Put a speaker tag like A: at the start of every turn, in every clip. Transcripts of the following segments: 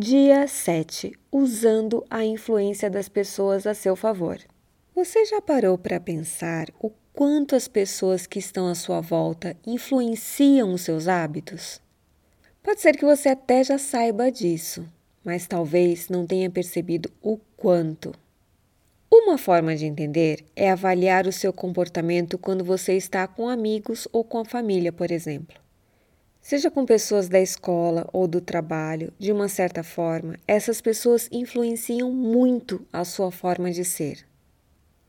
A: Dia 7. Usando a influência das pessoas a seu favor. Você já parou para pensar o quanto as pessoas que estão à sua volta influenciam os seus hábitos? Pode ser que você até já saiba disso, mas talvez não tenha percebido o quanto. Uma forma de entender é avaliar o seu comportamento quando você está com amigos ou com a família, por exemplo. Seja com pessoas da escola ou do trabalho, de uma certa forma, essas pessoas influenciam muito a sua forma de ser.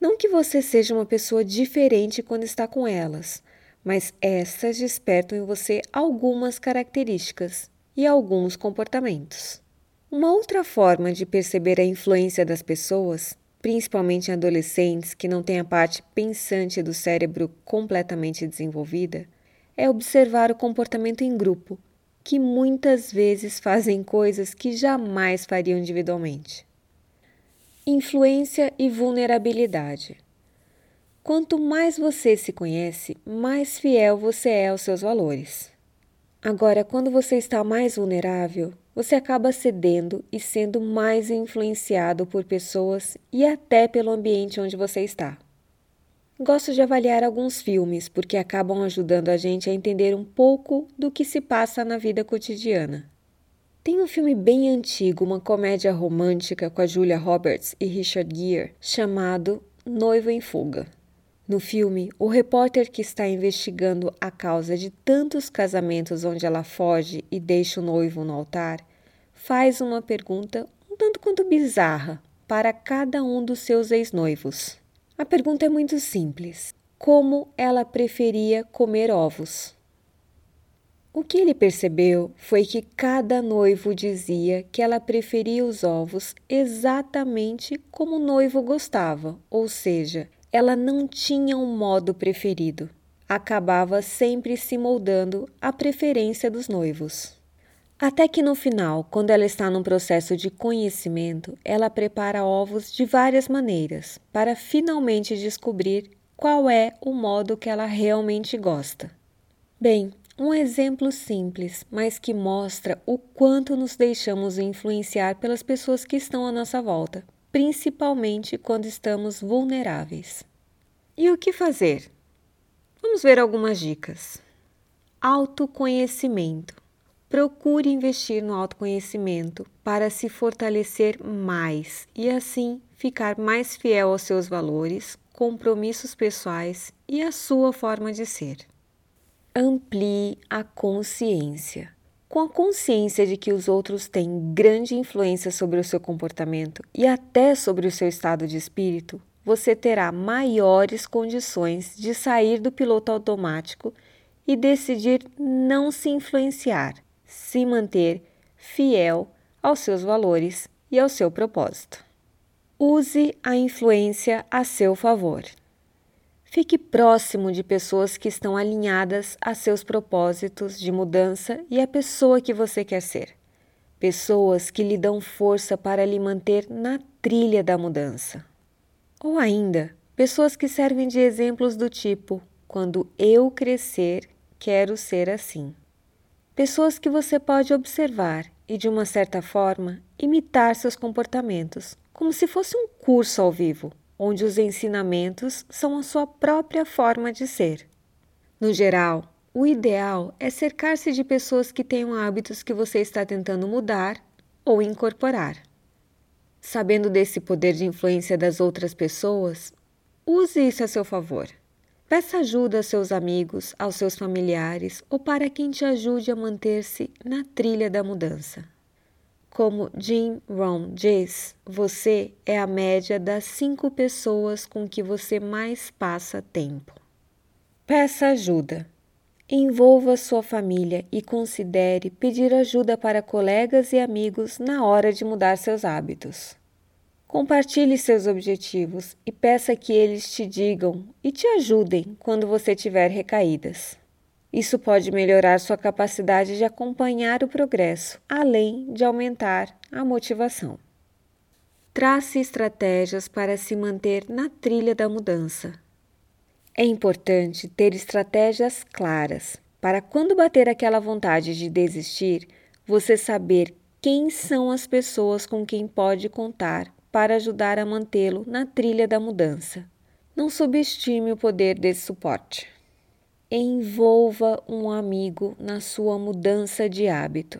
A: Não que você seja uma pessoa diferente quando está com elas, mas essas despertam em você algumas características e alguns comportamentos. Uma outra forma de perceber a influência das pessoas, principalmente em adolescentes que não têm a parte pensante do cérebro completamente desenvolvida, é observar o comportamento em grupo, que muitas vezes fazem coisas que jamais fariam individualmente. Influência e vulnerabilidade. Quanto mais você se conhece, mais fiel você é aos seus valores. Agora, quando você está mais vulnerável, você acaba cedendo e sendo mais influenciado por pessoas e até pelo ambiente onde você está. Gosto de avaliar alguns filmes porque acabam ajudando a gente a entender um pouco do que se passa na vida cotidiana. Tem um filme bem antigo, uma comédia romântica com a Julia Roberts e Richard Gere, chamado Noivo em Fuga. No filme, o repórter que está investigando a causa de tantos casamentos onde ela foge e deixa o noivo no altar faz uma pergunta um tanto quanto bizarra para cada um dos seus ex-noivos. A pergunta é muito simples: como ela preferia comer ovos? O que ele percebeu foi que cada noivo dizia que ela preferia os ovos exatamente como o noivo gostava, ou seja, ela não tinha um modo preferido. Acabava sempre se moldando à preferência dos noivos. Até que no final, quando ela está num processo de conhecimento, ela prepara ovos de várias maneiras para finalmente descobrir qual é o modo que ela realmente gosta. Bem, um exemplo simples, mas que mostra o quanto nos deixamos influenciar pelas pessoas que estão à nossa volta, principalmente quando estamos vulneráveis. E o que fazer? Vamos ver algumas dicas. Autoconhecimento. Procure investir no autoconhecimento para se fortalecer mais e assim ficar mais fiel aos seus valores, compromissos pessoais e à sua forma de ser. Amplie a consciência. Com a consciência de que os outros têm grande influência sobre o seu comportamento e até sobre o seu estado de espírito, você terá maiores condições de sair do piloto automático e decidir não se influenciar se manter fiel aos seus valores e ao seu propósito. Use a influência a seu favor. Fique próximo de pessoas que estão alinhadas a seus propósitos de mudança e a pessoa que você quer ser. Pessoas que lhe dão força para lhe manter na trilha da mudança. Ou ainda, pessoas que servem de exemplos do tipo: quando eu crescer, quero ser assim. Pessoas que você pode observar e, de uma certa forma, imitar seus comportamentos, como se fosse um curso ao vivo, onde os ensinamentos são a sua própria forma de ser. No geral, o ideal é cercar-se de pessoas que tenham hábitos que você está tentando mudar ou incorporar. Sabendo desse poder de influência das outras pessoas, use isso a seu favor. Peça ajuda aos seus amigos, aos seus familiares ou para quem te ajude a manter-se na trilha da mudança. Como Jim Rohn diz, você é a média das cinco pessoas com que você mais passa tempo. Peça ajuda. Envolva sua família e considere pedir ajuda para colegas e amigos na hora de mudar seus hábitos. Compartilhe seus objetivos e peça que eles te digam e te ajudem quando você tiver recaídas. Isso pode melhorar sua capacidade de acompanhar o progresso, além de aumentar a motivação. Trace estratégias para se manter na trilha da mudança. É importante ter estratégias claras para quando bater aquela vontade de desistir, você saber quem são as pessoas com quem pode contar para ajudar a mantê-lo na trilha da mudança. Não subestime o poder desse suporte. Envolva um amigo na sua mudança de hábito.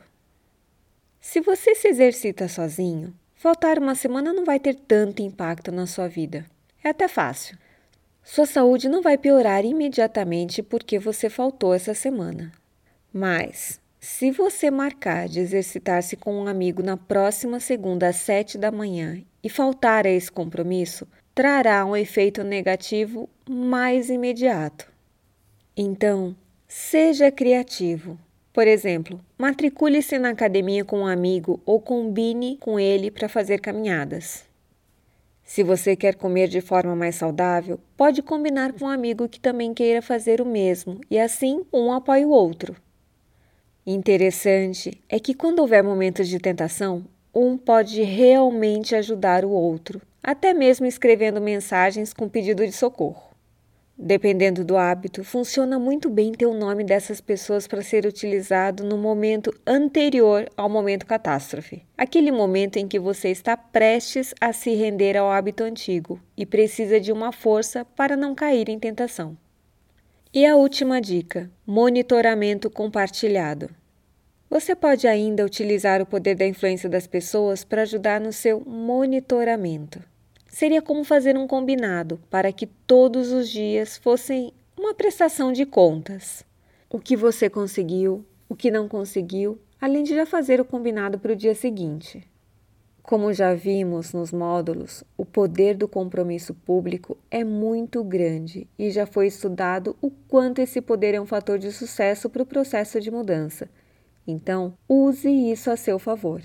A: Se você se exercita sozinho, faltar uma semana não vai ter tanto impacto na sua vida. É até fácil. Sua saúde não vai piorar imediatamente porque você faltou essa semana. Mas, se você marcar de exercitar-se com um amigo na próxima segunda às sete da manhã e faltar a esse compromisso, trará um efeito negativo mais imediato. Então, seja criativo. Por exemplo, matricule-se na academia com um amigo ou combine com ele para fazer caminhadas. Se você quer comer de forma mais saudável, pode combinar com um amigo que também queira fazer o mesmo e assim um apoia o outro. Interessante é que quando houver momentos de tentação, um pode realmente ajudar o outro, até mesmo escrevendo mensagens com pedido de socorro. Dependendo do hábito, funciona muito bem ter o nome dessas pessoas para ser utilizado no momento anterior ao momento catástrofe. Aquele momento em que você está prestes a se render ao hábito antigo e precisa de uma força para não cair em tentação. E a última dica: monitoramento compartilhado. Você pode ainda utilizar o poder da influência das pessoas para ajudar no seu monitoramento. Seria como fazer um combinado para que todos os dias fossem uma prestação de contas. O que você conseguiu, o que não conseguiu, além de já fazer o combinado para o dia seguinte. Como já vimos nos módulos, o poder do compromisso público é muito grande e já foi estudado o quanto esse poder é um fator de sucesso para o processo de mudança. Então, use isso a seu favor.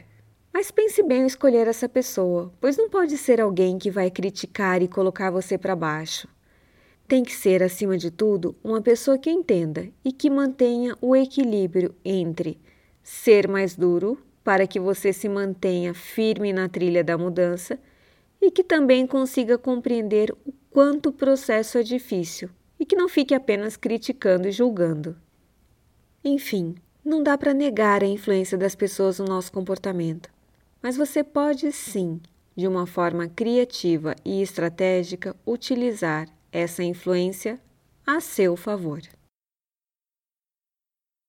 A: Mas pense bem em escolher essa pessoa, pois não pode ser alguém que vai criticar e colocar você para baixo. Tem que ser, acima de tudo, uma pessoa que entenda e que mantenha o equilíbrio entre ser mais duro para que você se mantenha firme na trilha da mudança e que também consiga compreender o quanto o processo é difícil e que não fique apenas criticando e julgando. Enfim, não dá para negar a influência das pessoas no nosso comportamento. Mas você pode sim, de uma forma criativa e estratégica, utilizar essa influência a seu favor.